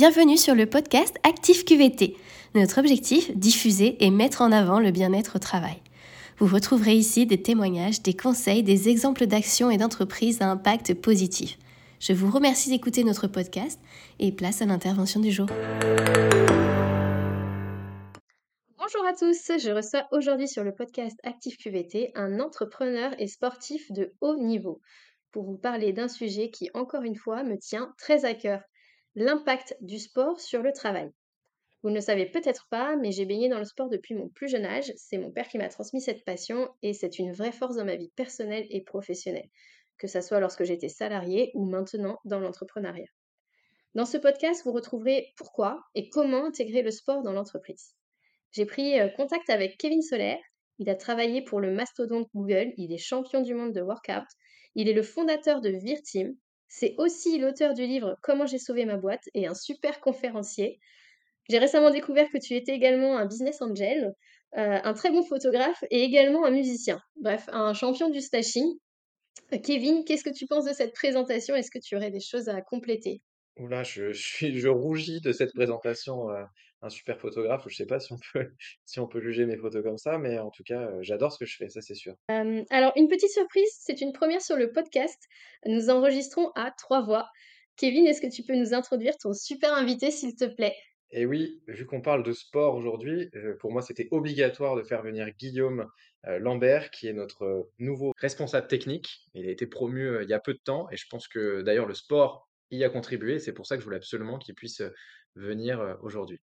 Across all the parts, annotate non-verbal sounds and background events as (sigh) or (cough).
Bienvenue sur le podcast Actif QVT. Notre objectif, diffuser et mettre en avant le bien-être au travail. Vous retrouverez ici des témoignages, des conseils, des exemples d'actions et d'entreprises à impact positif. Je vous remercie d'écouter notre podcast et place à l'intervention du jour. Bonjour à tous, je reçois aujourd'hui sur le podcast Actif QVT un entrepreneur et sportif de haut niveau pour vous parler d'un sujet qui, encore une fois, me tient très à cœur, l'impact du sport sur le travail. Vous ne le savez peut-être pas, mais j'ai baigné dans le sport depuis mon plus jeune âge. C'est mon père qui m'a transmis cette passion et c'est une vraie force dans ma vie personnelle et professionnelle, que ce soit lorsque j'étais salarié ou maintenant dans l'entrepreneuriat. Dans ce podcast, vous retrouverez pourquoi et comment intégrer le sport dans l'entreprise. J'ai pris euh, contact avec Kevin Solaire. Il a travaillé pour le mastodonte Google. Il est champion du monde de workout. Il est le fondateur de Virteam, c'est aussi l'auteur du livre Comment j'ai sauvé ma boîte et un super conférencier. J'ai récemment découvert que tu étais également un business angel, euh, un très bon photographe et également un musicien. Bref, un champion du stashing. Euh, Kevin, qu'est-ce que tu penses de cette présentation? Est-ce que tu aurais des choses à compléter? Oula, je, je je rougis de cette présentation. Un super photographe, je sais pas si on peut, (laughs) si on peut juger mes photos comme ça, mais en tout cas, euh, j'adore ce que je fais, ça c'est sûr. Euh, alors, une petite surprise, c'est une première sur le podcast. Nous enregistrons à trois voix. Kevin, est-ce que tu peux nous introduire ton super invité, s'il te plaît? Et oui, vu qu'on parle de sport aujourd'hui, euh, pour moi c'était obligatoire de faire venir Guillaume euh, Lambert, qui est notre euh, nouveau responsable technique. Il a été promu il y a peu de temps, et je pense que d'ailleurs le sport y a contribué. C'est pour ça que je voulais absolument qu'il puisse venir aujourd'hui.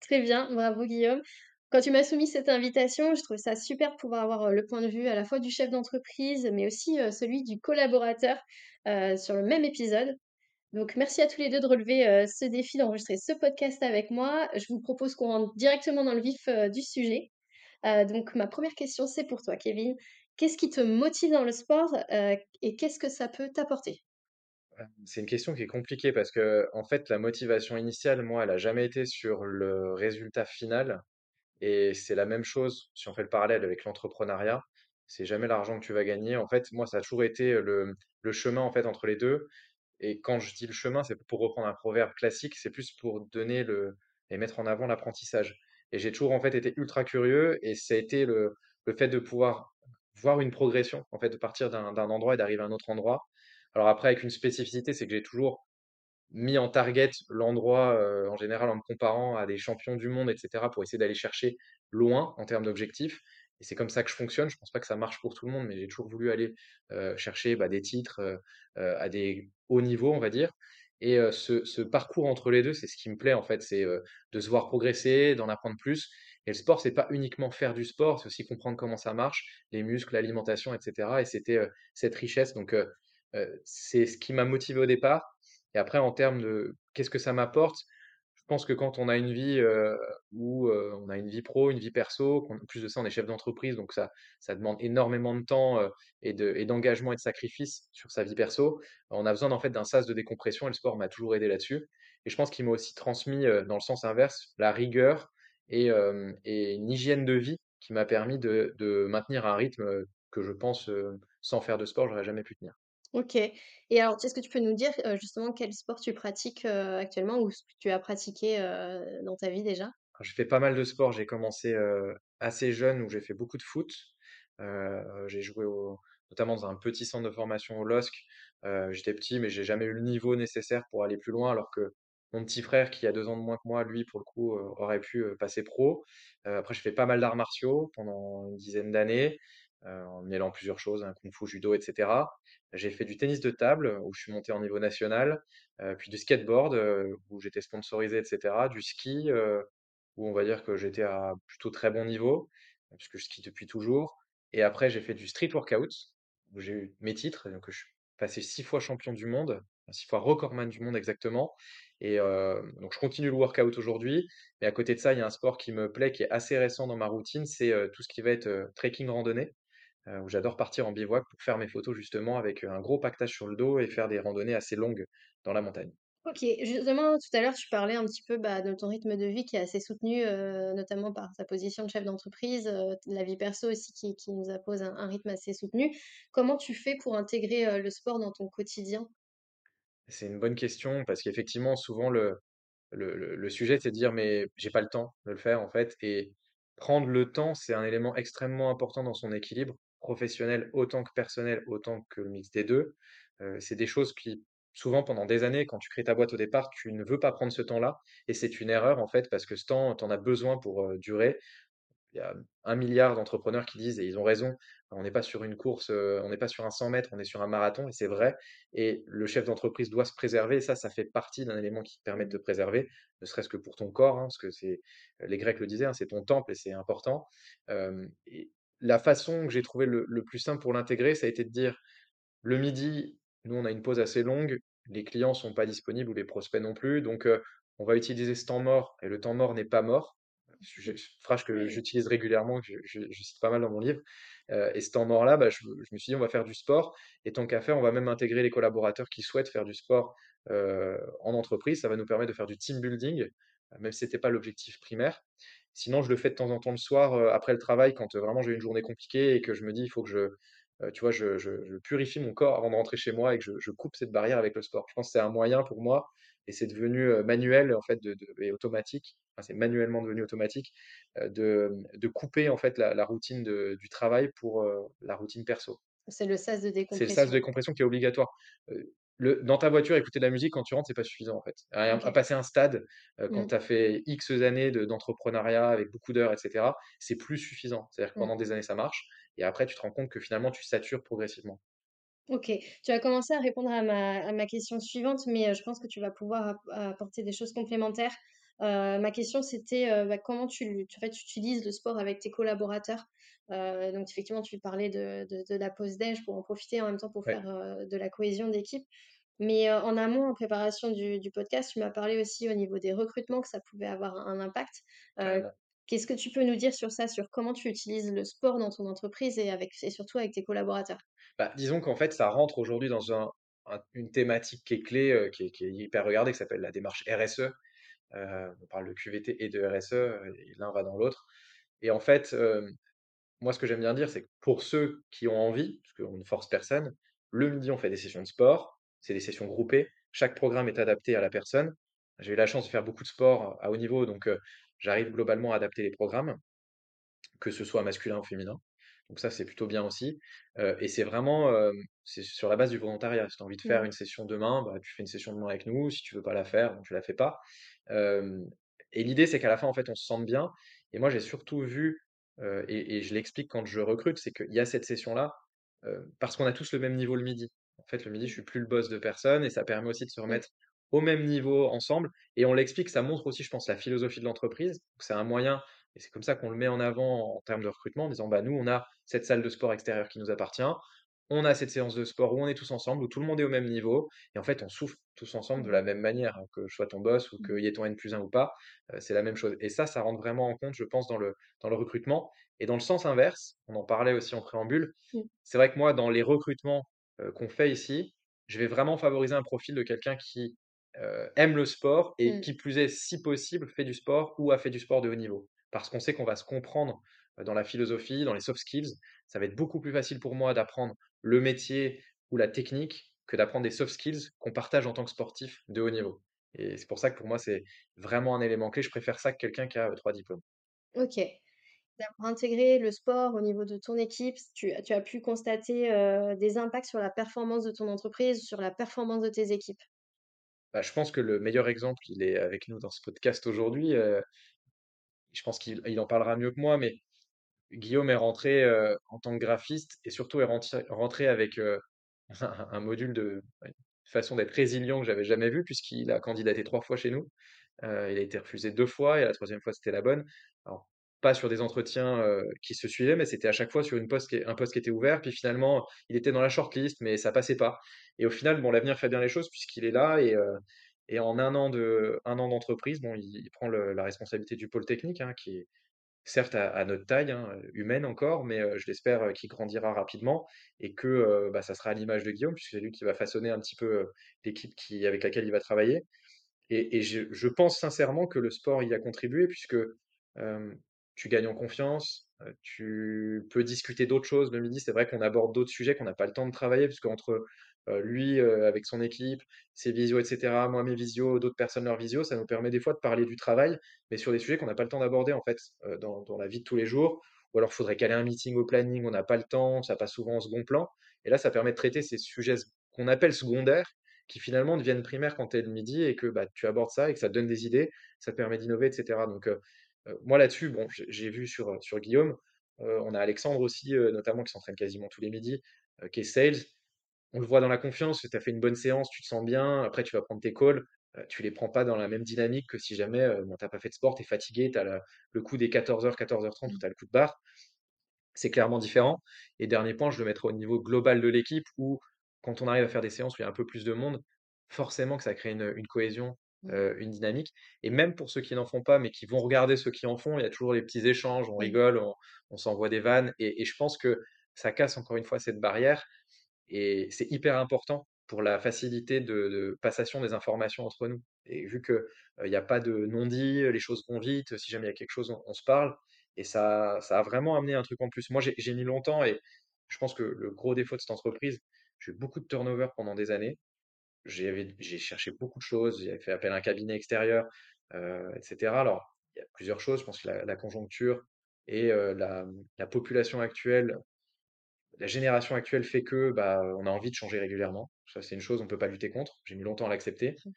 Très bien, bravo Guillaume. Quand tu m'as soumis cette invitation, je trouvais ça super de pouvoir avoir le point de vue à la fois du chef d'entreprise, mais aussi celui du collaborateur sur le même épisode. Donc merci à tous les deux de relever ce défi d'enregistrer ce podcast avec moi. Je vous propose qu'on rentre directement dans le vif du sujet. Donc ma première question, c'est pour toi, Kevin. Qu'est-ce qui te motive dans le sport et qu'est-ce que ça peut t'apporter? C'est une question qui est compliquée parce que, en fait, la motivation initiale, moi, elle a jamais été sur le résultat final. Et c'est la même chose si on fait le parallèle avec l'entrepreneuriat. C'est jamais l'argent que tu vas gagner. En fait, moi, ça a toujours été le, le chemin en fait entre les deux. Et quand je dis le chemin, c'est pour reprendre un proverbe classique, c'est plus pour donner le et mettre en avant l'apprentissage. Et j'ai toujours en fait été ultra curieux et ça a été le, le fait de pouvoir voir une progression, en fait, de partir d'un endroit et d'arriver à un autre endroit. Alors après, avec une spécificité, c'est que j'ai toujours mis en target l'endroit, heu, en général en me comparant à des champions du monde et cetera pour essayer d'aller chercher loin en termes d'objectifs et c'est comme ça que je fonctionne. Je pense pas que ça marche pour tout le monde, mais j'ai toujours voulu aller, heu, chercher, bah, des titres, heu, à des hauts niveaux, on va dire et ce ce parcours entre les 2 c'est ce qui me plaît en fait, c'est, de se voir progresser, d'en apprendre plus et le sport, c'est pas uniquement faire du sport, c'est aussi comprendre comment ça marche, les muscles, l'alimentation et cetera et c'était, cette richesse donc c'est ce qui m'a motivé au départ et après, en termes de qu'est-ce que ça m'apporte? Je pense que quand on a une vie, où, on a une vie pro, une vie perso, qu'en plus de ça, on est chef d'entreprise, donc ça ça demande énormément de temps, et de et d'engagement et de sacrifice sur sa vie perso. On a besoin, en fait, d'un sas de décompression et le sport m'a toujours aidé là-dessus et je pense qu'il m'a aussi transmis, dans le sens inverse, la rigueur et et une hygiène de vie qui m'a permis de de maintenir un rythme, que je pense, sans faire de sport, j'aurais jamais pu tenir. OK. Et alors, est-ce que tu peux nous dire, heu, justement quel sport tu pratiques, heu, actuellement ou ce que tu as pratiqué, heu, dans ta vie déjà? J'ai fait pas mal de sport, j'ai commencé, assez jeune où j'ai fait beaucoup de foot. J'ai joué au notamment dans un petit centre de formation au LOSC. J'étais petit, mais j'ai jamais eu le niveau nécessaire pour aller plus loin, alors que mon petit frère, qui a 2 ans de moins que moi, lui, pour le coup, aurait pu, passer pro. Après j'ai fait pas mal d'arts martiaux pendant une dizaine d'années, heu, en mêlant plusieurs choses, hein, kung-fu, judo et cetera. J'ai fait du tennis de table, où je suis monté en niveau national, heu, puis du skateboard, où j'étais sponsorisé et cetera, du ski, où on va dire que j'étais à plutôt très bon niveau, puisque je skie depuis toujours. Et après j'ai fait du street workout, où j'ai eu mes titres, donc je suis passé 6 fois champion du monde, 6 fois recordman du monde exactement. Et donc je continue le workout aujourd'hui, mais à côté de ça, il y a un sport qui me plaît, qui est assez récent dans ma routine, c'est, tout ce qui va être, trekking randonnée, où j'adore partir en bivouac pour faire mes photos justement avec, un gros paquetage sur le dos et faire des randonnées assez longues dans la montagne. OK, justement, tout à l'heure, tu parlais un petit peu, bah, de ton rythme de vie qui est assez soutenu, notamment par ta position de chef d'entreprise, la vie perso aussi qui qui nous impose un un rythme assez soutenu. Comment tu fais pour intégrer, le sport dans ton quotidien? C'est une bonne question parce qu'effectivement, souvent, le le le le sujet, c'est de dire: «Mais j'ai pas le temps de le faire, en fait» et prendre le temps, c'est un élément extrêmement important dans son équilibre professionnel autant que personnel, autant que le mix des 2. Heu, c'est des choses qui, souvent, pendant des années, quand tu crées ta boîte au départ, tu ne veux pas prendre ce temps-là et c'est une erreur, en fait, parce que ce temps, tu en as besoin pour, durer. Il y a un milliard d'entrepreneurs qui disent et ils ont raison, on n'est pas sur une course, on n'est pas sur un 100 mètres, on est sur un marathon et c'est vrai et le chef d'entreprise doit se préserver et ça, ça fait partie d'un élément qui te permet de te préserver, ne serait-ce que pour ton corps, hein, parce que c'est les Grecs le disaient, hein, c'est ton temple et c'est important. La façon que j'ai trouvé le le plus simple pour l'intégrer, ça a été de dire: «Le midi, nous, on a une pause assez longue, les clients sont pas disponibles ou les prospects non plus, donc on va utiliser ce temps mort et le temps mort n'est pas mort». Phrase que j'utilise régulièrement, que je je je cite pas mal dans mon livre, et ce temps mort-là, bah, je je me suis dit: «On va faire du sport et tant qu'à faire, on va même intégrer les collaborateurs qui souhaitent faire du sport, en entreprise. Ça va nous permettre de faire du team building, même si c'était pas l'objectif primaire. Sinon, je le fais de temps en temps le soir, heu, après le travail quand, heu, vraiment j'ai une journée compliquée et que je me dis: «Il faut que je, heu, tu vois, je je je purifie mon corps avant de rentrer chez moi et que je je coupe cette barrière avec le sport». Je pense que c'est un moyen pour moi et c'est devenu, manuel en fait de de et automatique, enfin c'est manuellement devenu automatique, de, de couper en fait la la routine de du travail pour, la routine perso. C'est le sas de C'est le sas de décompression. décompression qui est obligatoire. Le dans ta voiture, écouter de la musique quand tu rentres, c'est pas suffisant en fait. À passer un stade, quand Mmh. tu as fait X années de d'entrepreneuriat avec beaucoup d'heures et cetera, c'est plus suffisant. C'est-à-dire que Mmh. pendant des années, ça marche et après tu te rends compte que finalement tu satures progressivement. OK. Tu as commencé à répondre à ma à ma question suivante, mais je pense que tu vas pouvoir ap apporter des choses complémentaires. Heu, ma question c'était, heu, bah, comment tu lu en fait, tu utilises le sport avec tes collaborateurs? Heu, donc effectivement, tu parlais de de de la pause déj pour en profiter en même temps pour Ouais, faire, de la cohésion d'équipe. Mais en amont, en préparation du du podcast, tu m'as parlé aussi au niveau des recrutements que ça pouvait avoir un impact. Carrément. qu'est-ce que tu peux nous dire sur ça? Sur comment tu utilises le sport dans ton entreprise et avec et surtout avec tes collaborateurs? Bah, disons qu'en fait, ça rentre aujourd'hui dans un un une thématique qui est clé, heu, qui est qui est hyper regardée, qui s'appelle la démarche RSE. Heu, on parle de QVT et de RSE, et l'un va dans l'autre et en fait, hem Moi, ce que j'aime bien dire, c'est que pour ceux qui ont envie, parce qu'on ne force personne, le midi, on fait des sessions de sport, c'est des sessions groupées. Chaque programme est adapté à la personne. J'ai eu la chance de faire beaucoup de sport à haut niveau, donc j'arrive globalement à adapter les programmes, que ce soit masculin ou féminin. Donc ça, c'est plutôt bien aussi. Et c'est vraiment, c'est sur la base du volontariat. Si tu as envie de faire Mmh. une session demain, bah, tu fais une session demain avec nous. Si tu veux pas la faire, bon, tu la fais pas. Et l'idée, c'est qu'à la fin, en fait, on se sente bien et moi, j'ai surtout vu, et et je l'explique quand je recrute, c'est qu'il y a cette session-là, parce qu'on a tous le même niveau le midi. En fait, le midi, je suis plus le boss de personne et ça permet aussi de se Mmh. remettre au même niveau ensemble et on l'explique, ça montre aussi, je pense, la philosophie de l'entreprise. C'est un moyen et c'est comme ça qu'on le met en avant en termes de recrutement, en disant: «Bah, nous, on a cette salle de sport extérieure qui nous appartient. On a cette séance de sport où on est tous ensemble, où tout le monde est au même niveau et en fait, on souffre tous ensemble de la même manière, hein, que je sois ton boss ou Mmh. qu'il y ait ton N+1 ou pas, c'est la même chose» et ça, ça rentre vraiment en compte, je pense, dans le dans le recrutement et dans le sens inverse, on en parlait aussi en préambule, Mmh. c'est vrai que moi, dans les recrutements, qu'on fait ici, je vais vraiment favoriser un profil de quelqu'un qui, aime le sport et Mmh. qui plus est, si possible, fait du sport ou a fait du sport de haut niveau. Parce qu'on sait qu'on va se comprendre, dans la philosophie, dans les soft skills. Ça va être beaucoup plus facile pour moi d'apprendre le métier ou la technique que d'apprendre des soft skills qu'on partage en tant que sportif de haut niveau. Et c'est pour ça que pour moi, c'est vraiment un élément clé. Je préfère ça que quelqu'un qui a, 3 diplômes. OK. D'avoir intégré le sport au niveau de ton équipe, tu as tu as pu constater, des impacts sur la performance de ton entreprise, sur la performance de tes équipes? Bah, je pense que le meilleur exemple, il est avec nous dans ce podcast aujourd'hui, je pense qu'il il en parlera mieux que moi, mais Guillaume est rentré, en tant que graphiste et surtout est rentré avec, (laughs) un module de façon d'être résilient que j'avais jamais vu puisqu'il a candidaté 3 fois chez nous. Il a été refusé 2 fois et la troisième fois, c'était la bonne. Alors, pas sur des entretiens, qui se suivaient, mais c'était à chaque fois sur une poste un poste qui était ouvert. Puis finalement, il était dans la shortlist, mais ça passait pas. Et au final, bon, l'avenir fait bien les choses puisqu'il est là et et en un an de un an d'entreprise, bon, il prend la responsabilité du pôle technique, hein, qui est certes à notre taille, hein, humaine encore, mais je l'espère, qu'il grandira rapidement et que, heu, bah, ça sera à l'image de Guillaume puisque c'est lui qui va façonner un petit peu, l'équipe qui avec laquelle il va travailler. Et je je pense sincèrement que le sport y a contribué puisque, tu gagnes en confiance, tu peux discuter d'autres choses le midi. C'est vrai qu'on aborde d'autres sujets qu'on n'a pas le temps de travailler qu'entre, Heu, lui, heu, avec son équipe, ses visios et cetera, moi mes visios, d'autres personnes leurs visios, ça nous permet des fois de parler du travail, mais sur des sujets qu'on n'a pas le temps d'aborder en fait, heu, dans la vie de tous les jours. Ou alors faudrait caler un meeting au planning, on n'a pas le temps, ça passe souvent en second plan. Et là, ça permet de traiter ces sujets qu'on appelle secondaires, qui finalement deviennent primaires quand tu es le midi et que, bah, tu abordes ça et que ça te donne des idées, ça te permet d'innover et cetera. Donc, moi là-dessus, bon, j'ai vu sur, sur Guillaume, on a Alexandre aussi, notamment qui s'entraîne quasiment tous les midis, qui est sales. On le voit dans la confiance, tu as fait une bonne séance, tu te sens bien, après tu vas prendre tes calls, heu, tu les prends pas dans la même dynamique que si jamais, bon, tu as pas fait de sport, tu es fatigué, tu as la le coup des 14:00-14:30 où Mmh. tu as le coup de barre. C'est clairement différent. Et dernier point, je le mettrai au niveau global de l'équipe où, quand on arrive à faire des séances où il y a un peu plus de monde, forcément que ça crée une, une cohésion, Mmh. heu, une dynamique. Et même pour ceux qui n'en font pas, mais qui vont regarder ceux qui en font, il y a toujours les petits échanges, on rigole, on on s'envoie des vannes et et je pense que ça casse encore une fois cette barrière et c'est hyper important pour la facilité de passation des informations entre nous. Et vu que, heu, il y a pas de non-dit, les choses vont vite, si jamais il y a quelque chose, on se parle et ça ça a vraiment amené un truc en plus. Moi, j'ai j'ai mis longtemps et je pense que le gros défaut de cette entreprise, j'ai eu beaucoup de turnover pendant des années. J'ai cherché beaucoup de choses, j'avais fait appel à un cabinet extérieur, heu, et cetera. Alors, il y a plusieurs choses, je pense que la conjoncture et la population actuelle la génération actuelle fait que, bah, on a envie de changer régulièrement. Ça, c'est une chose, on peut pas lutter contre. J'ai mis longtemps à l'accepter. Mmh.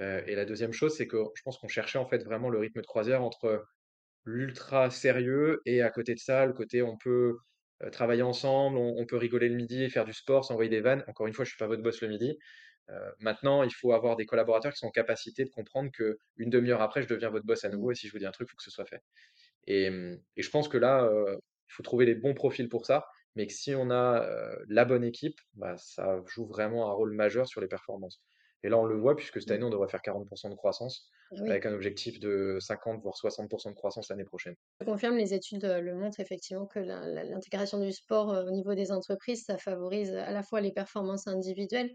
Heu, et la deuxième chose, c'est que je pense qu'on cherchait en fait vraiment le rythme de croisière entre l'ultra sérieux et à côté de ça, le côté on peut, heu, travailler ensemble, on on peut rigoler le midi, faire du sport, s'envoyer des vannes. Encore une fois, je suis pas votre boss le midi. Heu, maintenant, il faut avoir des collaborateurs qui sont en capacité de comprendre qu'une demi heure après, je deviens votre boss à nouveau et si je vous dis un truc, il faut que ce soit fait. Et, mmh, et je pense que là, il faut trouver les bons profils pour ça, mais que si on a, la bonne équipe, bah, ça joue vraiment un rôle majeur sur les performances. Et là, on le voit puisque cette Mmh. année, on devrait faire 40% de croissance, oui. avec un objectif de 50 voire 60% de croissance l'année prochaine. Je confirme, les études, le montrent effectivement que l'in l'in l'intégration du sport, au niveau des entreprises, ça favorise à la fois les performances individuelles,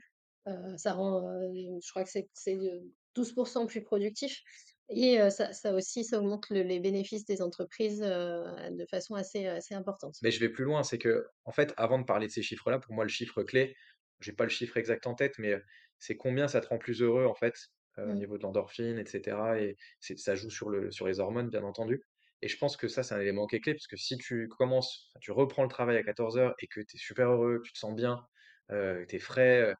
ça rend, je crois que c'est c'est, heu, 12% plus productif et ça ça aussi, ça augmente le les bénéfices des entreprises, de façon assez, assez importante. Mais je vais plus loin, c'est que, en fait, avant de parler de ces chiffres-là, pour moi, le chiffre clé, j'ai pas le chiffre exact en tête, mais, c'est combien ça te rend plus heureux, en fait, au Mmh. niveau de l'endorphine et cetera et ça joue sur le sur les hormones, bien entendu. Et je pense que ça, c'est un élément qui est clé, parce que si tu commences tu reprends le travail à 14:00 et que tu es super heureux, que tu te sens bien, heu, tu es frais,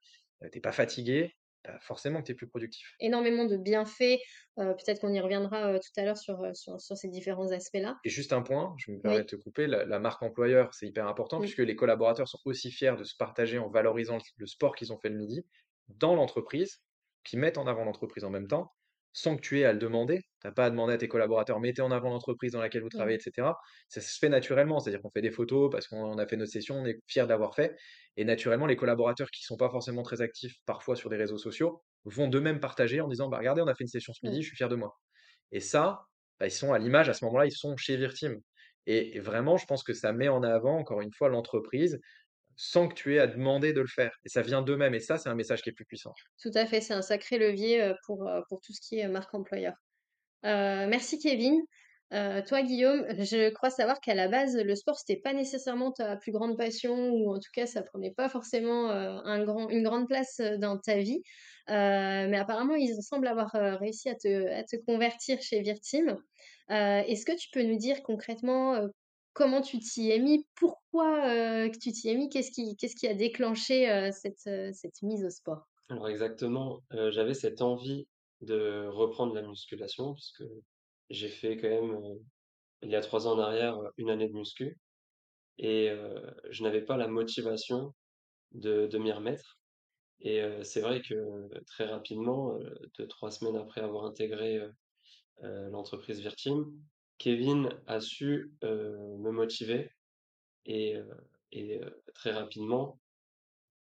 tu es pas fatigué, bah, forcément que tu es plus productif. Énormément de bienfaits, peut-être qu'on y reviendra, tout à l'heure sur, heu, sur sur ces différents aspects-là. Et juste un point, je me permets Oui. de te couper, la la marque employeur, c'est hyper important Mmh. puisque les collaborateurs sont aussi fiers de se partager en valorisant le le sport qu'ils ont fait le midi dans l'entreprise, qui mettent en avant l'entreprise en même temps, sans que tu aies à le demander. Tu as pas à demander à tes collaborateurs: «Mettez en avant l'entreprise dans laquelle vous Mmh. travaillez» et cetera. Ça se fait naturellement, c'est-à-dire qu'on fait des photos parce qu'on a fait notre session, on est fiers de l'avoir fait et naturellement, les collaborateurs qui sont pas forcément très actifs, parfois sur les réseaux sociaux, vont d'eux-mêmes partager en disant: «Bah, regardez, on a fait une session ce Mmh. midi, je suis fier de moi». Et ça, bah, ils sont à l'image à ce moment-là, ils sont chez Virteam. Et et vraiment, je pense que ça met en avant, encore une fois, l'entreprise, sans que tu aies à demander de le faire. Et ça vient d'eux-mêmes. Et ça, c'est un message qui est plus puissant. Tout à fait, c'est un sacré levier, pour, pour tout ce qui est marque employeur. Merci Kevin. Toi Guillaume, je crois savoir qu'à la base, le sport, c'était pas nécessairement ta plus grande passion ou en tout cas, ça prenait pas forcément, un grand une grande place, dans ta vie. Mais apparemment, ils semblent avoir, réussi à te à te convertir chez Virteam. Heu, est-ce que tu peux nous dire concrètement, comment tu t'y es mis? Pourquoi, que tu t'y es mis? Qu'est-ce qui a déclenché, cette, heu, cette mise au sport? Alors exactement, j'avais cette envie de reprendre la musculation puisque j'ai fait quand même, il y a 3 ans en arrière, 1 année de muscu et je n'avais pas la motivation de de m'y remettre et c'est vrai que très rapidement, heu, 2-3 semaines après avoir intégré, l'entreprise Virteam, Kevin a su, me motiver et très rapidement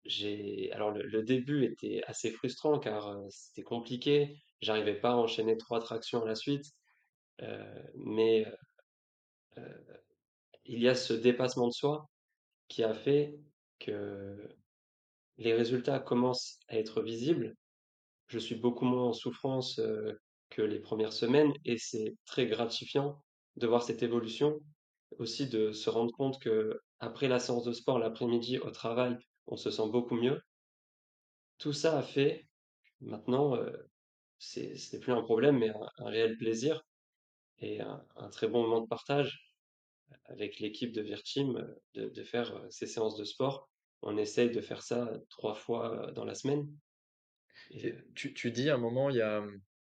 J'ai alors le début était assez frustrant car, c'était compliqué. J'arrivais pas à enchaîner 3 tractions à la suite, mais, il y a ce dépassement de soi qui a fait que les résultats commencent à être visibles. Je suis beaucoup moins en souffrance, que les premières semaines et c'est très gratifiant de voir cette évolution. Aussi de se rendre compte qu'après la séance de sport l'après-midi au travail, on se sent beaucoup mieux tout ça a fait maintenant, heu, c'est ce n'est plus un problème, mais un un réel plaisir et un un très bon moment de partage avec l'équipe de Virteam, heu, de de faire, heu, ces séances de sport. On essaye de faire ça 3 fois, dans la semaine et tu tu dis à un moment, il y a,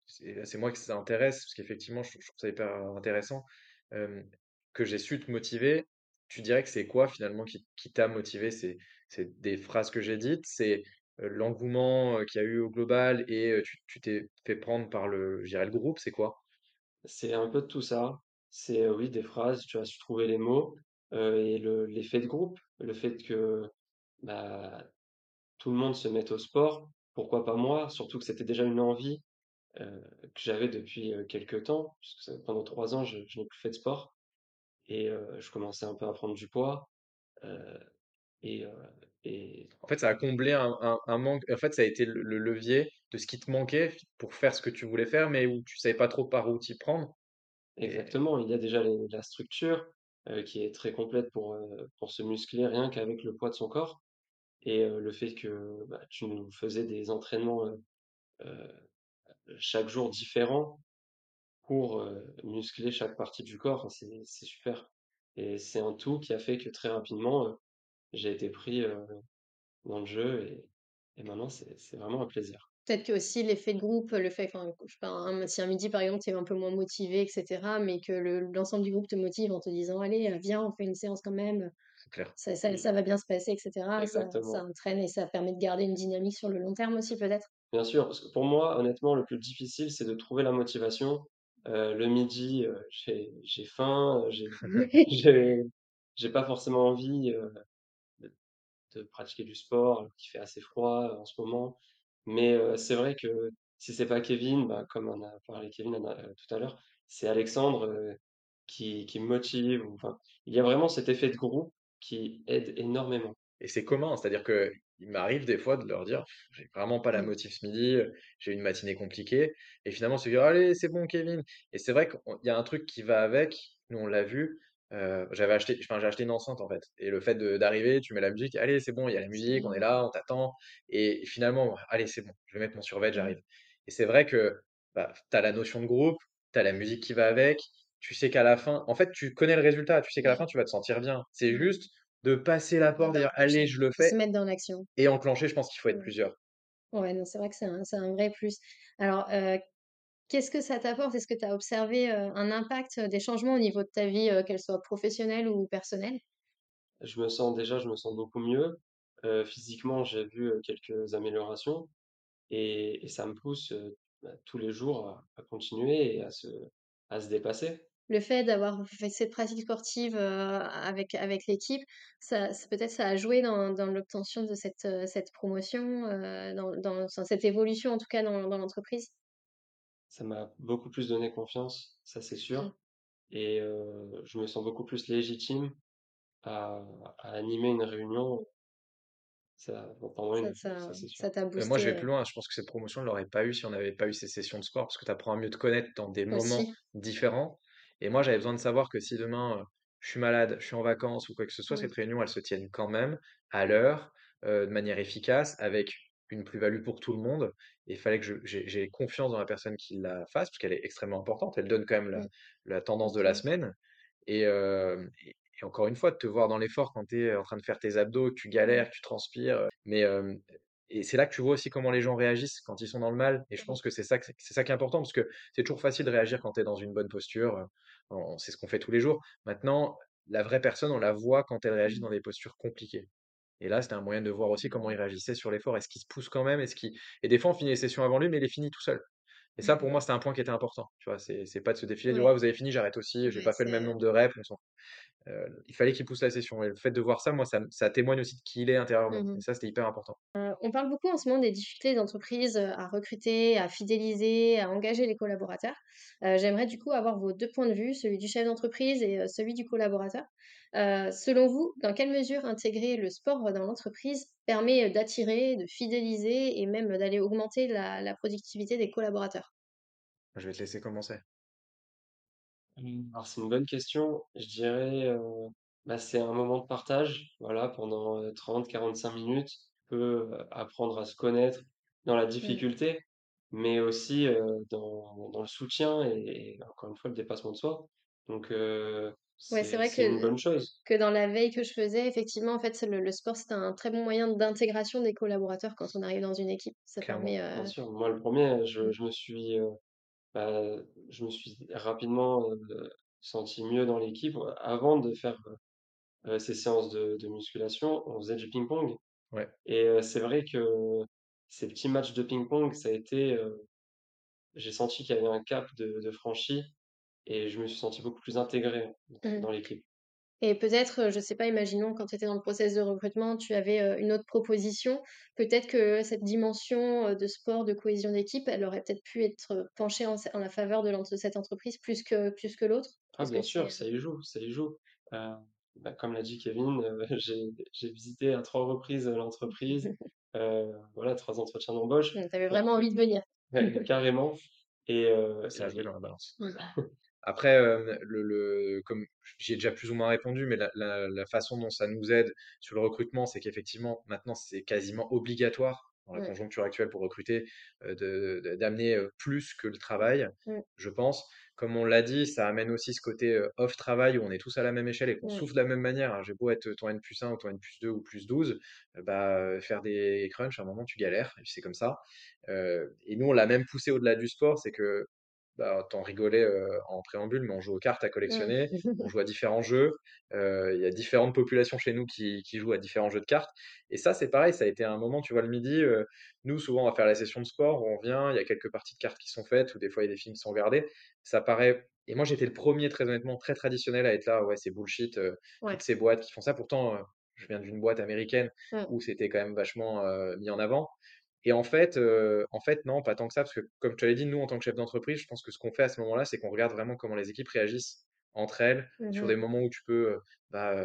c'est moi que ça intéresse parce qu'effectivement je je trouve ça hyper intéressant, hem, que j'ai su te motiver. Tu dirais que c'est quoi finalement qui qui t'a motivé? C'est des phrases que j'ai dites? C'est, l'engouement, qu'il y a eu au global et tu t'es fait prendre par le le groupe, c'est quoi? C'est un peu de tout ça. C'est, oui, des phrases, tu as su trouver les mots, et le l'effet de groupe, le fait que, bah, tout le monde se mette au sport, pourquoi pas moi? Surtout que c'était déjà une envie, heu, que j'avais depuis, heu, quelque temps, puisque ça pendant 3 ans, je je n'ai plus fait de sport. Et heu, je commençais un peu à prendre du poids, et En fait, ça a comblé un un un manque en fait, ça a été le le levier de ce qui te manquait pour faire ce que tu voulais faire, mais où tu savais pas trop par où t'y prendre. Et exactement, il y a déjà les la structure, qui est très complète pour, pour se muscler rien qu'avec le poids de son corps. Et le fait que, bah, tu nous faisais des entraînements, chaque jour différents pour, heu, muscler chaque partie du corps, c'est c'est super et c'est un tout qui a fait que très rapidement, heu, j'ai été pris, heu, dans le jeu et et maintenant c'est c'est vraiment un plaisir. Peut-être que aussi l'effet de groupe, le fait enfin, je sais pas, un si un midi par exemple tu es un peu moins motivé et cetera, mais que le l'ensemble du groupe te motive en te disant: «Allez, heu, viens, on fait une séance quand même, clair. ça ça Oui, ça va bien se passer» et cetera. Ça entraîne et ça permet de garder une dynamique sur le long terme aussi peut-être? Bien sûr, parce que pour moi, honnêtement, le plus difficile, c'est de trouver la motivation. Heu, le midi, heu, j'ai j'ai faim, j'ai (laughs) j'ai j'ai pas forcément envie, heu, de de pratiquer du sport, alors qu'il fait assez froid, en ce moment. Mais, c'est vrai que si c'est pas Kevin, bah, comme en a parlé Kevin tout à l'heure, c'est Alexandre, qui qui me motive enfin, il y a vraiment cet effet de groupe qui aide énormément. Et c'est commun, c'est-à-dire qu'il m'arrive des fois de leur dire: «J'ai vraiment pas la Mmh. motive ce midi, j'ai eu une matinée compliquée» et finalement se dire: «Allez, c'est bon Kevin» et c'est vrai qu'il y a un truc qui va avec, nous on l'a vu, j'avais acheté enfin j'ai acheté une enceinte en fait et le fait d'arriver, tu mets la musique: «Allez, c'est bon, il y a la musique, on est là, on t'attend» et finalement: «Allez, c'est bon, je vais mettre mon survêt, j'arrive» et c'est vrai que, bah, tu as la notion de groupe, tu as la musique qui va avec, tu sais qu'à la fin en fait, tu connais le résultat, tu sais qu'à la fin, tu vas te sentir bien. C'est Mmh. juste de passer la porte et dire: «Allez, je le de se fais» mettre dans l'action. et enclencher, je pense qu'il faut être plusieurs. Ouais, non, c'est vrai que c'est un c'est un vrai plus. Alors, qu'est-ce que ça t'apporte? Est-ce que tu as observé, un impact, des changements au niveau de ta vie, qu'elle soit professionnelle ou personnelle? Je me sens déjà je me sens beaucoup mieux. Physiquement, j'ai vu, quelques améliorations et et ça me pousse, bah, tous les jours à à continuer et à se à se dépasser. Le fait d'avoir fait cette pratique sportive, heu, avec avec l'équipe, ça ça peut-être ça a joué dans dans l'obtention de cette, heu, cette promotion, heu, dans dans cette évolution en tout cas dans dans l'entreprise? Ça m'a beaucoup plus donné confiance, ça c'est Mmh. sûr et heu, je me sens beaucoup plus légitime à à animer une réunion. Ça bon, t'a Heu, moi, je boosté, vais plus loin, je pense que cette promotion, on l'aurait pas eu si on n'avait pas eu ces sessions de sport parce que tu apprends à mieux te connaître dans des moments différents et moi, j'avais besoin de savoir que si demain, je suis malade, je suis en vacances ou quoi que ce soit, cette réunion, elle se tienne quand même à l'heure, heu, de manière efficace avec une plus-value pour tout le monde. Et il fallait que j'ai confiance dans la personne qui la fasse parce qu'elle est extrêmement importante. Elle donne quand même la la tendance de la semaine. Et hem et et encore une fois, de te voir dans l'effort quand tu es en train de faire tes abdos, que tu galères, que tu transpires, mais et c'est là que tu vois aussi comment les gens réagissent quand ils sont dans le mal. Et je pense que c'est ça c'est ça qui est important parce que c'est toujours facile de réagir quand tu es dans une bonne posture, on c'est ce qu'on fait tous les jours. Maintenant, la vraie personne, on la voit quand elle réagit Mmh. dans des postures compliquées et là, c'était un moyen de voir aussi comment il réagissait sur l'effort. Est-ce qu'il se pousse quand même? Est-ce qu'il et des fois, on finit les sessions avant lui, mais il les finit tout seul et ça, pour moi, c'était un point qui était important, tu vois? C'est pas de se défiler, dire: «Ouais, vous avez fini, j'arrête aussi, j'ai ouais, pas fait le même nombre de reps, on s'en» heu, il fallait qu'il pousse la session et le fait de voir ça, moi, ça témoigne aussi de qui il est intérieurement et mmh ça, c'était hyper important. On parle beaucoup en ce moment des difficultés des entreprises, heu, à recruter, à fidéliser, à engager les collaborateurs. J'aimerais du coup avoir vos 2 points de vue, celui du chef d'entreprise et celui du collaborateur. Heu, selon vous, dans quelle mesure intégrer le sport, dans l'entreprise permet, heu, d'attirer, de fidéliser et même, d'aller augmenter la la productivité des collaborateurs? Je vais te laisser commencer. Alors c'est une bonne question. Je dirais, heu, bah, c'est un moment de partage, voilà, pendant, heu, 30-45 minutes. peu, heu, apprendre à se connaître dans la Mmh. difficulté, mais aussi, dans dans le soutien et et encore une fois, le dépassement de soi. Donc Ouais, c'est vrai c'est une que bonne chose. que dans la veille que je faisais, effectivement, en fait, le le sport, c'est un très bon moyen d'intégration des collaborateurs quand on arrive dans une équipe. Ça Clairement. permet, Bien heu sûr, moi le premier je mmh, je me suis, heu, bah, je me suis rapidement, heu, senti mieux dans l'équipe. Avant de faire, ces séances de de musculation, on faisait du ping-pong Ouais. et c'est vrai que ces petits matchs de ping-pong, ça a été, j'ai senti qu'il y avait un cap de de franchi et je me suis senti beaucoup plus intégré mmh. dans l'équipe. Et peut-être, je sais pas, imaginons quand tu étais dans le process de recrutement, tu avais, une autre proposition. Peut-être que cette dimension, de sport, de cohésion d'équipe, elle aurait peut-être pu être, penchée en la faveur de cette entreprise plus que plus que l'autre? Ah bien sûr, ça y joue, ça y joue. Heu, bah, comme l'a dit Kevin, heu, (laughs) j'ai j'ai visité à 3 reprises, l'entreprise, heu, (laughs) voilà 3 entretiens d'embauche. mmh, tu avais vraiment envie de venir? ouais, carrément et (laughs) Ça a joué dans la balance. Après, hem, le le comme j'y ai déjà plus ou moins répondu, mais la la la façon dont ça nous aide sur le recrutement, c'est qu'effectivement, maintenant, c'est quasiment obligatoire dans la conjoncture actuelle pour recruter, de d'amener, heu, plus que le travail, je pense. Comme on l'a dit, ça amène aussi ce côté, heu, off travail où on est tous à la même échelle et qu'on Mmh. souffle de la même manière. Alors j'ai beau être ton N+1 ou ton N+2 ou +12, heu, bah, heu, faire des crunchs, à un moment, tu galères et c'est comme ça. Et nous, on l'a même poussé au-delà du sport, c'est que bah, tu rigolais, en préambule, mais on joue aux cartes à Mmh. collectionner, on joue à différents (laughs) jeux, il y a différentes populations chez nous qui qui jouent à différents jeux de cartes et ça, c'est pareil, ça a été un moment, tu vois, le midi, nous, souvent, on va faire la session de sport, on vient, il y a quelques parties de cartes qui sont faites ou des fois, il y a des films qui sont regardés. Ça paraît et moi, j'étais le premier très honnêtement, très traditionnel à être là: «Ouais, c'est bullshit, heu, toutes Ouais. ces boîtes qui font ça». Pourtant, je viens d'une boîte américaine Mmh. où c'était quand même vachement, mis en avant et en fait, en fait, non, pas tant que ça, parce que comme tu l'avais dit, nous, en tant que chef d'entreprise, je pense que ce qu'on fait à ce moment-là, c'est qu'on regarde vraiment comment les équipes réagissent entre elles, Mmh sur des moments où tu peux, bah,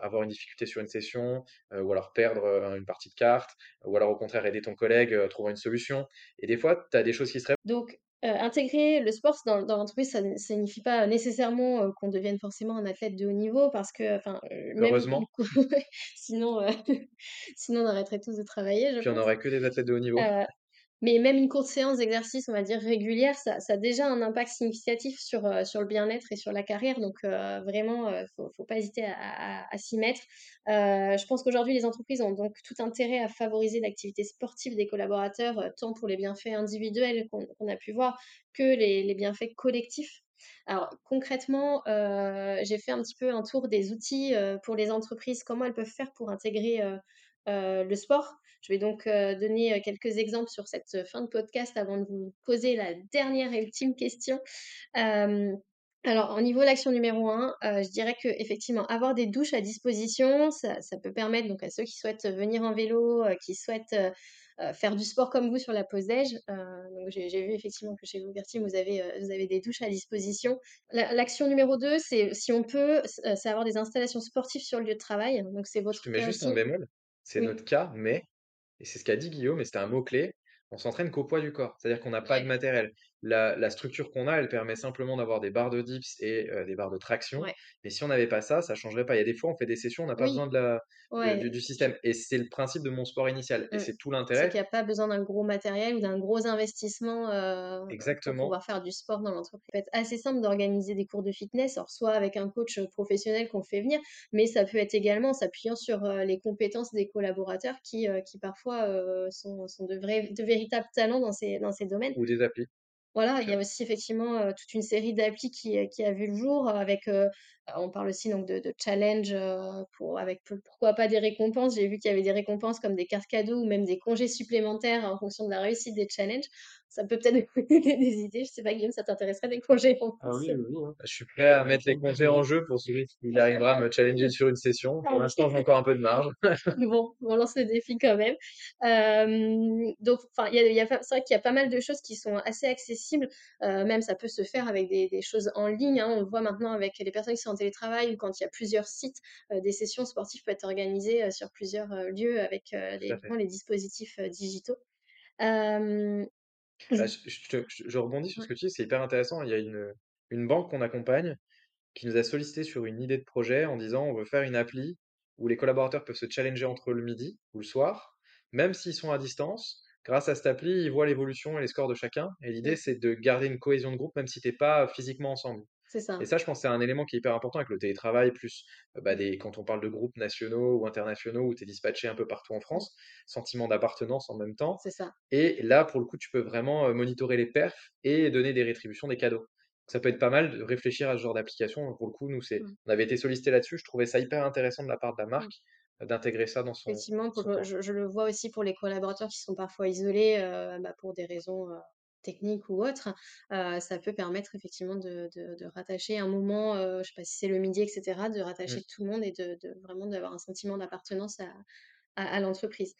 avoir une difficulté sur une session, ou alors perdre, une partie de cartes, ou alors au contraire aider ton collègue, à trouver une solution et des fois, tu as des choses qui se répètent. Donc, heu, intégrer le sport dans dans l'entreprise, ça ne signifie pas nécessairement, heu, qu'on devienne forcément un athlète de haut niveau parce que enfin, même heureusement, (laughs) sinon, (laughs) sinon on arrêterait tous de travailler, je puis on pense. aurait que des athlètes de haut niveau. Mais même une courte séance d'exercice, on va dire régulière, ça a déjà un impact significatif sur, heu, sur le bien-être et sur la carrière donc heu, vraiment, heu, faut faut pas hésiter à s'y mettre. Je pense qu'aujourd'hui les entreprises ont donc tout intérêt à favoriser l'activité sportive des collaborateurs, tant pour les bienfaits individuels qu'on a pu voir que les bienfaits collectifs. Alors concrètement, j'ai fait un petit peu un tour des outils, pour les entreprises, comment elles peuvent faire pour intégrer, le sport. Je vais donc euh, donner euh, quelques exemples sur cette euh, fin de podcast avant de vous poser la dernière et ultime question. Alors, au niveau de l'action numéro un, euh, je dirais que effectivement, avoir des douches à disposition, ça, ça peut permettre donc à ceux qui souhaitent venir en vélo, euh, qui souhaitent euh, faire du sport comme vous sur la pause déj. donc, j'ai vu effectivement que chez vous, Bertime, vous avez, vous avez des douches à disposition. La- L'action numéro 2, c'est si on peut, c'est avoir des installations sportives sur le lieu de travail. Donc, c'est Je te votre mets juste un bémol, c'est Oui. notre cas, mais Et c'est ce qu'a dit Guillaume, et c'était un mot-clé, on s'entraîne qu'au poids du corps. C'est-à-dire qu'on n'a pas de matériel. La, la structure qu'on a, elle permet simplement d'avoir des barres de dips et euh, des barres de traction. Ouais. Mais si on n'avait pas ça, ça changerait pas. Il y a des fois, on fait des sessions, on n'a pas besoin de la, du, système. Et c'est le principe de mon sport initial. Et mmh. c'est tout C'est l'intérêt. qu'il y a pas besoin d'un gros matériel ou d'un gros investissement, pour Exactement. pouvoir faire du sport dans l'entreprise. Ça peut être assez simple d'organiser des cours de fitness, alors soit avec un coach, heu, professionnel qu'on fait venir, mais ça peut être également en s'appuyant sur, les compétences des collaborateurs qui, qui parfois, sont sont de vrais de véritables talents dans ces dans ces domaines. Ou des applis. Voilà, il y a aussi effectivement, toute une série d'applis qui, a vu le jour avec, on parle aussi donc de de challenge, heu, pour avec pou pourquoi pas des récompenses. J'ai vu qu'il y avait des récompenses comme des cartes cadeaux ou même des congés supplémentaires en fonction de la réussite des challenges. Ça peut peut-être (laughs) des idées. Je sais pas Guillaume, ça t'intéresserait des congés en Ah oui, oui, oui. Je suis prêt à mettre les congés en jeu pour celui qui arrivera à me challenger sur une session. Pour l'instant, j'ai encore un peu de marge. (laughs) Bon, on lance le défi quand même. Donc enfin, il y a c'est vrai qu'il y a pas mal de choses qui sont assez accessibles, heu, même ça peut se faire avec des des choses en ligne, hein. On le voit maintenant avec les personnes qui sont en télétravail ou quand il y a plusieurs sites, heu, des sessions sportives peuvent être organisées, heu, sur plusieurs, heu, lieux avec, les dispositifs, digitaux. Bah, je, je te- je- je rebondis sur ce que tu dis, c'est hyper intéressant. Il y a une, une banque qu'on accompagne qui nous a sollicité sur une idée de projet en disant on veut faire une appli où les collaborateurs peuvent se challenger entre eux le midi ou le soir même s'ils sont à distance, grâce à cette appli, ils voient l'évolution et les scores de chacun. Et l'idée, c'est de garder une cohésion de groupe, même si tu pas physiquement ensemble. C'est Et ça. ça, je pense que c'est un élément qui est hyper important avec le télétravail, plus euh, bah, des, quand on parle de groupes nationaux ou internationaux où tu es dispatché un peu partout en Mmh. France, sentiment d'appartenance en même temps. C'est ça. Et là, pour le coup, tu peux vraiment euh, monitorer les perfs et donner des rétributions, des cadeaux. Ça peut être pas mal de réfléchir à ce genre d'application. Pour le coup, nous, c'est, Mmh. on avait été sollicité là-dessus. Je trouvais ça hyper intéressant de la part de la Mmh. marque euh, d'intégrer ça dans son, Effectivement, pour son je je le vois aussi pour les collaborateurs qui sont parfois isolés, bah, pour des raisons, techniques ou autres. Heu, ça peut permettre effectivement de de de rattacher un moment, heu, je sais pas si c'est le midi et cetera, de rattacher tout le monde et de de vraiment d'avoir un sentiment d'appartenance à à à l'entreprise.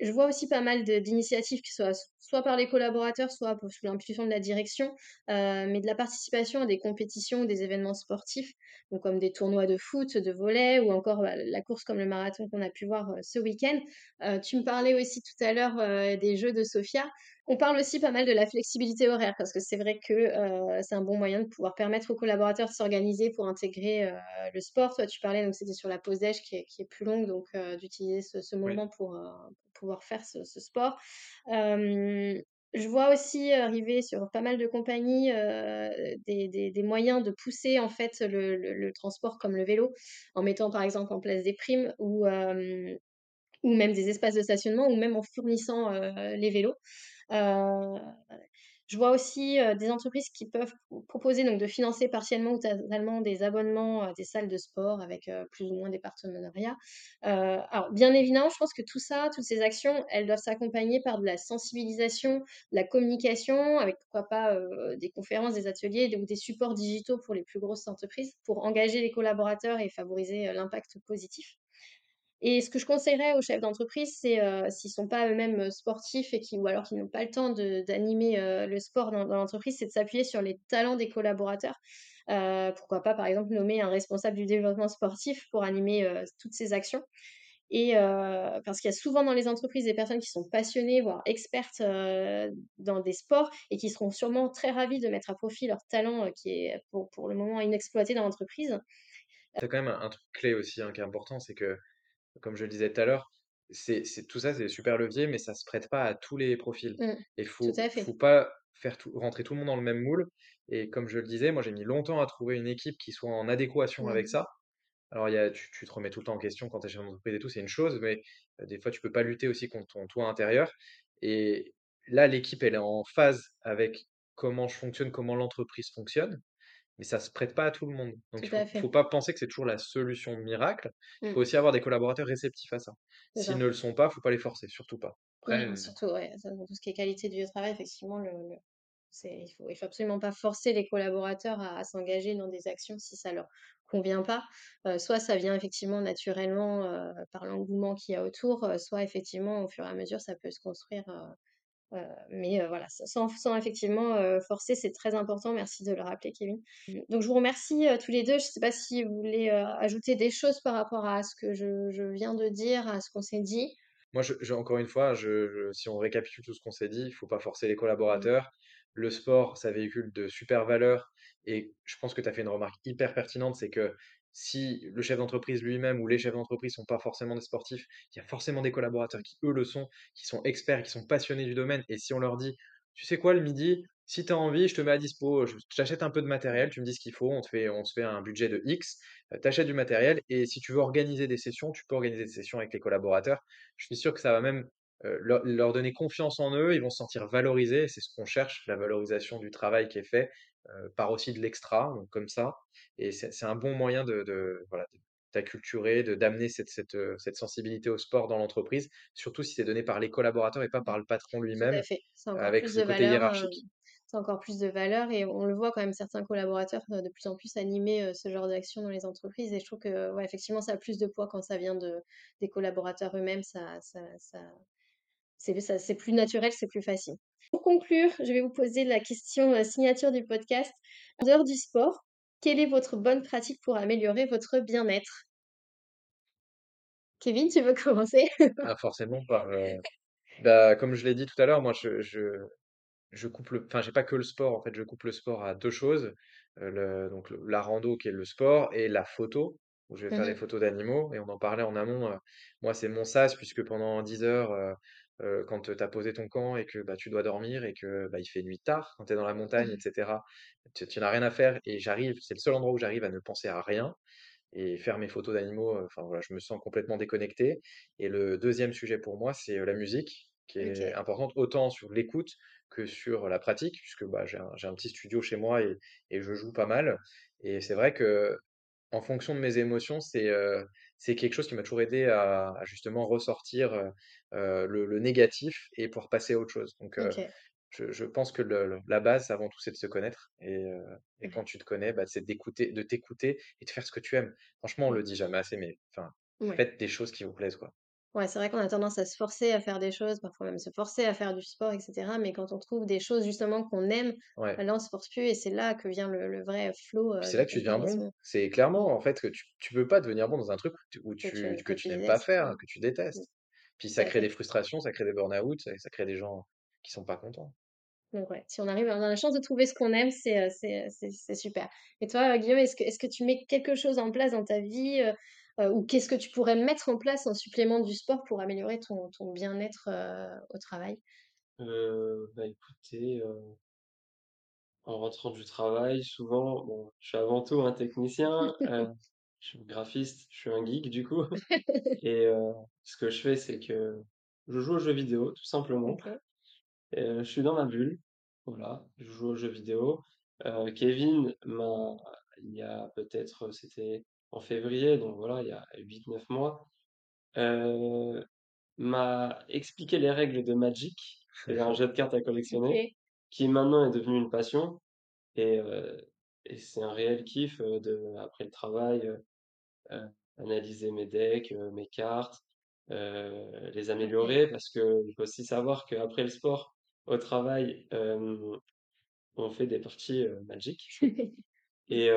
Je vois aussi pas mal d'initiatives qui soient soit par les collaborateurs, soit pour sous l'impulsion de la direction, heu, mais de la participation à des compétitions ou des événements sportifs, donc comme des tournois de foot, de volley ou encore, bah, la course comme le marathon qu'on a pu voir, ce week-end. Tu me parlais aussi tout à l'heure, heu, des jeux de Sofia. On parle aussi pas mal de la flexibilité horaire parce que c'est vrai que, heu, c'est un bon moyen de pouvoir permettre aux collaborateurs de s'organiser pour intégrer, heu, le sport. Toi, tu parlais donc c'était sur la pause déj qui est qui est plus longue donc heu, d'utiliser ce ce Oui. moment pour, pouvoir faire ce ce sport. Je vois aussi arriver sur pas mal de compagnies, des des des moyens de pousser en fait le le le transport comme le vélo, en mettant par exemple en place des primes ou même des espaces de stationnement ou même en fournissant, les vélos. Je vois aussi, des entreprises qui peuvent pro proposer donc de financer partiellement ou totalement des abonnements à des salles de sport avec, plus ou moins des partenariats. Alors bien évidemment, je pense que tout ça, toutes ces actions, elles doivent s'accompagner par de la sensibilisation, de la communication avec pourquoi pas, des conférences, des ateliers ou des supports digitaux pour les plus grosses entreprises, pour engager les collaborateurs et favoriser, l'impact positif. Et ce que je conseillerais aux chefs d'entreprise, c'est, heu, s'ils sont pas eux-mêmes, heu, sportifs et qui ou alors qui n'ont pas le temps d'animer, heu, le sport dans l'entreprise, c'est de s'appuyer sur les talents des collaborateurs. Pourquoi pas, par exemple, nommer un responsable du développement sportif pour animer, toutes ces actions et parce qu'il y a souvent dans les entreprises des personnes qui sont passionnées, voire expertes, dans des sports et qui seront sûrement très ravies de mettre à profit leur talent, qui est pour le moment inexploité dans l'entreprise. C'est quand même un, un truc clé aussi hein, qui est important, c'est que Comme je le disais tout à l'heure, c'est tout ça, c'est des super leviers, mais ça se prête pas à tous les profils. Mmh, Et faut pas faire tout, rentrer tout le monde dans le même moule. Et comme je le disais, moi j'ai mis longtemps à trouver une équipe qui soit en adéquation avec Mmh, ça. Alors il y a, tu, tu te remets tout le temps en question quand tu es chef d'entreprise et tout, c'est une chose, mais euh, des fois tu peux pas lutter aussi contre ton toi intérieur. Et là, l'équipe, elle est en phase avec comment je fonctionne, comment l'entreprise fonctionne mais ça se prête pas à tout le monde. Donc il faut faut pas penser que c'est toujours la solution miracle. Il faut Mmh. aussi avoir des collaborateurs réceptifs à ça. S'ils ne le sont pas, faut pas les forcer, surtout pas. Après, Non, heu, surtout, ouais, dans tout ce qui est qualité du travail, effectivement, le le c'est il faut il faut absolument pas forcer les collaborateurs à à s'engager dans des actions si ça leur convient pas. Heu, soit ça vient effectivement naturellement, heu, par l'engouement qu'il y a autour, heu, soit effectivement, au fur et à mesure, ça peut se construire, mais heu, voilà, sans sans effectivement, heu, forcer, c'est très important. Merci de le rappeler, Kevin. Donc je vous remercie, tous les 2. Je sais pas si vous voulez, ajouter des choses par rapport à ce que je je viens de dire, à ce qu'on s'est dit? moi, je je encore une fois, je si on récapitule tout ce qu'on s'est dit, il faut pas forcer les Mmh. collaborateurs. Le sport, ça véhicule de super valeurs et je pense que tu as fait une remarque hyper pertinente, c'est que si le chef d'entreprise lui-même ou les chefs d'entreprise sont pas forcément des sportifs, il y a forcément des collaborateurs qui, eux, le sont, qui sont experts, qui sont passionnés du domaine et si on leur dit: «Tu sais quoi, le midi, si tu as envie, je te mets à dispo, je t'achète un peu de matériel, tu me dis ce qu'il faut, on te fait on se fait un budget de X, heu, tu achètes du matériel et si tu veux organiser des sessions, tu peux organiser des sessions avec les collaborateurs». Je suis sûr que ça va même, heu, leur leur donner confiance en eux, ils vont se sentir valorisés c'est ce qu'on cherche, la valorisation du travail qui est fait, par aussi de l'extra, donc comme ça et c'est un bon moyen de de voilà, d'acculturer, de d'amener cette cette, heu, cette sensibilité au sport dans l'entreprise, surtout si c'est donné par les collaborateurs et pas par le patron lui-même, avec plus ce de côté valeur, heu, hiérarchique. c'est encore plus de valeur et on le voit quand même certains collaborateurs, de plus en plus animer, ce genre d'action dans les entreprises et je trouve que, ouais, effectivement, ça a plus de poids quand ça vient de des collaborateurs eux-mêmes, ça ça ça c'est ça c'est plus naturel, c'est plus facile. Pour conclure, je vais vous poser la question, heu, signature du podcast. En dehors du sport, quelle est votre bonne pratique pour améliorer votre bien-être? Kevin, tu veux (laughs) commencer? Ah forcément par, bah, comme je l'ai dit tout à l'heure, moi je je Je coupe le enfin, j'ai pas que le sport, en fait, je coupe le sport à 2 choses, heu, le donc le la rando qui est le sport et la photo. où je vais faire des Mmh photos d'animaux et on en parlait en amont. euh, moi, c'est mon sas puisque pendant 10 heures, euh, quand tu as posé ton camp et que bah, tu dois dormir et que bah, il fait nuit tard, quand tu es dans la montagne, mh. etc., tu, tu n'as rien à faire et j'arrive, c'est le seul endroit où j'arrive à ne penser à rien et faire mes photos d'animaux, enfin voilà, je me sens complètement déconnecté et le deuxième sujet pour moi, c'est, la musique qui est importante autant sur l'écoute que sur la pratique puisque, bah, j'ai un petit studio chez moi et et je joue pas mal et c'est vrai que en fonction de mes émotions, c'est, c'est quelque chose qui m'a toujours aidé à à justement ressortir, heu heu, le le négatif et pouvoir passer à autre chose donc OK. je je pense que le le la base avant tout, c'est de se connaître et quand tu te connais, bah, c'est d'écouter de t'écouter et de faire ce que tu aimes. Franchement, on Mmh. le dit jamais assez, mais enfin, Ouais. faites des choses qui vous plaisent, quoi. Ouais, c'est vrai qu'on a tendance à se forcer à faire des choses, parfois même se forcer à faire du sport et cetera, mais quand on trouve des choses justement qu'on aime, bah, Ouais. là on se force plus et c'est là que vient le le vrai flow, Puis heu, c'est là que tu deviens bon. C'est Mmh. clairement, en fait, que tu tu peux pas devenir bon dans un truc où tu Que tu que que n'aimes pas faire, ouais. que tu Mmh. détestes. Puis Tout ça crée des frustrations, ça crée des burn-out, ça ça crée des gens qui sont pas contents. Donc ouais, si on arrive on a la chance de trouver ce qu'on aime, c'est, c'est c'est super. Et toi, Guillaume, est-ce que est-ce que tu mets quelque chose en place dans ta vie, ou qu'est-ce que tu pourrais mettre en place en supplément du sport pour améliorer ton ton bien-être, heu, au travail? Heu, bah, écoutez, en rentrant du travail, souvent, bon, je suis avant tout un technicien, (laughs) je suis graphiste, je suis un geek du coup (laughs) (laughs) et ce que je fais, c'est que je joue aux jeux vidéo tout simplement. Et je suis dans ma bulle, voilà, je joue aux jeux vidéo. Kevin il y a peut-être, c'était en février, donc voilà, il y a huit neuf mois, heu, m'a expliqué les règles de Magic, c'est un jeu de cartes à collectionner, qui maintenant est devenu une passion et et c'est un réel kiff, heu, de après le travail, heu, analyser mes decks, mes cartes, les améliorer parce qu'il faut aussi savoir qu'après le sport, au travail, on fait des parties, Magic. (laughs) Et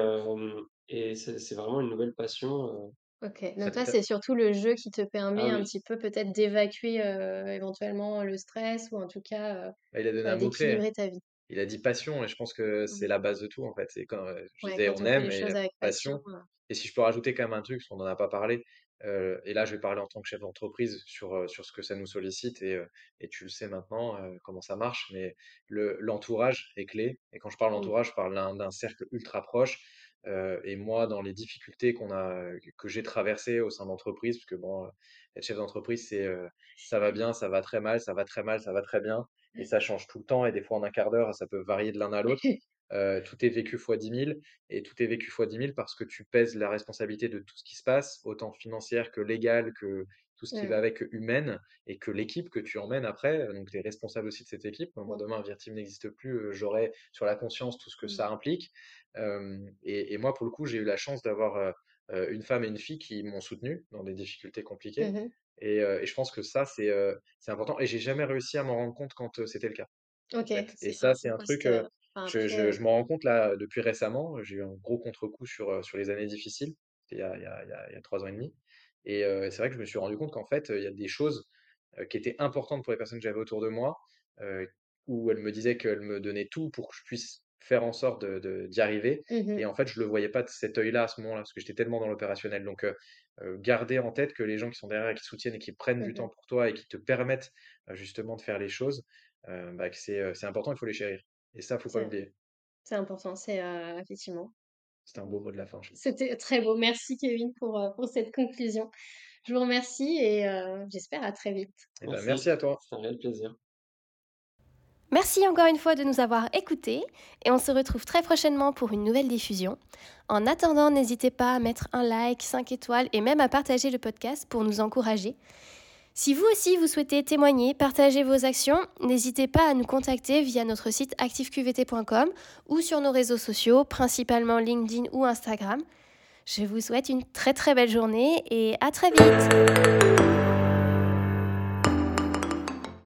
et c'est c'est vraiment une nouvelle passion, heu OK, donc toi, c'est surtout le jeu qui te ah permet un oui, petit peu peut-être d'évacuer, heu, éventuellement le stress ou en tout cas, bah, il a donné un heu, mot-clé. d'équilibrer ta vie? Il a dit passion et je pense que c'est Mmh la base de tout en fait. C'est quand, heu, je Ouais, disais quand on aime et passion, et si je peux rajouter quand même un truc, parce qu'on n'en a pas parlé, et là je vais parler en tant que chef d'entreprise sur, sur ce que ça nous sollicite et et tu le sais maintenant, comment ça marche, mais le l'entourage est clé et quand je parle mmh, entourage, je parle d'un cercle ultra proche, heu et moi dans les difficultés qu'on a que j'ai traversées au sein d'entreprise, parce que bon, heu, être chef d'entreprise c'est, ça va bien, ça va très mal, ça va très mal, ça va très bien et ça change tout le temps et des fois en un quart d'heure, ça peut varier de l'un à l'autre. (laughs) Tout est vécu fois dix mille et tout est vécu fois dix mille parce que tu pèses la responsabilité de tout ce qui se passe, autant financière que légale, que tout ce qui va mmh, avec, humaine et que l'équipe que tu emmènes après, donc tu es responsable aussi de cette équipe. Moi, mmh, demain, Virteam n'existe plus, j'aurai sur la conscience tout ce que mmh, ça implique. Et et moi, pour le coup, j'ai eu la chance d'avoir, une femme et une fille qui m'ont soutenu dans des difficultés compliquées mmh et je pense que ça, c'est, important et j'ai jamais réussi à m'en rendre compte quand, c'était le cas. OK, En fait et ça, c'est un truc, enfin je je m'en rends compte là, depuis récemment. J'ai eu un gros contre-coup sur, sur les années difficiles. Il y a il y a il y a il y a 3 ans et demi et c'est vrai que je me suis rendu compte qu'en fait, il y a des choses, qui étaient importantes pour les personnes que j'avais autour de moi, où elles me disaient qu'elles me donnaient tout pour que je puisse faire en sorte de de d'y arriver mmh et en fait, je le voyais pas de cet œil-là à ce moment-là, parce que j'étais tellement dans l'opérationnel donc heu, garder en tête que les gens qui sont derrière et qui soutiennent et qui prennent du temps Mmh pour toi et qui te permettent, justement de faire les choses, bah, c'est, important, il faut les chérir et ça, faut pas C'est l'oublier. c'est important, c'est, effectivement. C'était un beau mot de la fin. C'était très beau. Merci Kevin pour, pour cette conclusion. Je vous remercie et j'espère à très vite. Eh ben, merci merci, à toi. c'est un réel plaisir. Merci encore une fois de nous avoir écoutés et on se retrouve très prochainement pour une nouvelle diffusion. En attendant, n'hésitez pas à mettre un like, 5 étoiles et même à partager le podcast pour nous encourager. Si vous aussi vous souhaitez témoigner, partager vos actions, n'hésitez pas à nous contacter via notre site activeqvt.com ou sur nos réseaux sociaux, principalement LinkedIn ou Instagram. Je vous souhaite une très très belle journée et à très vite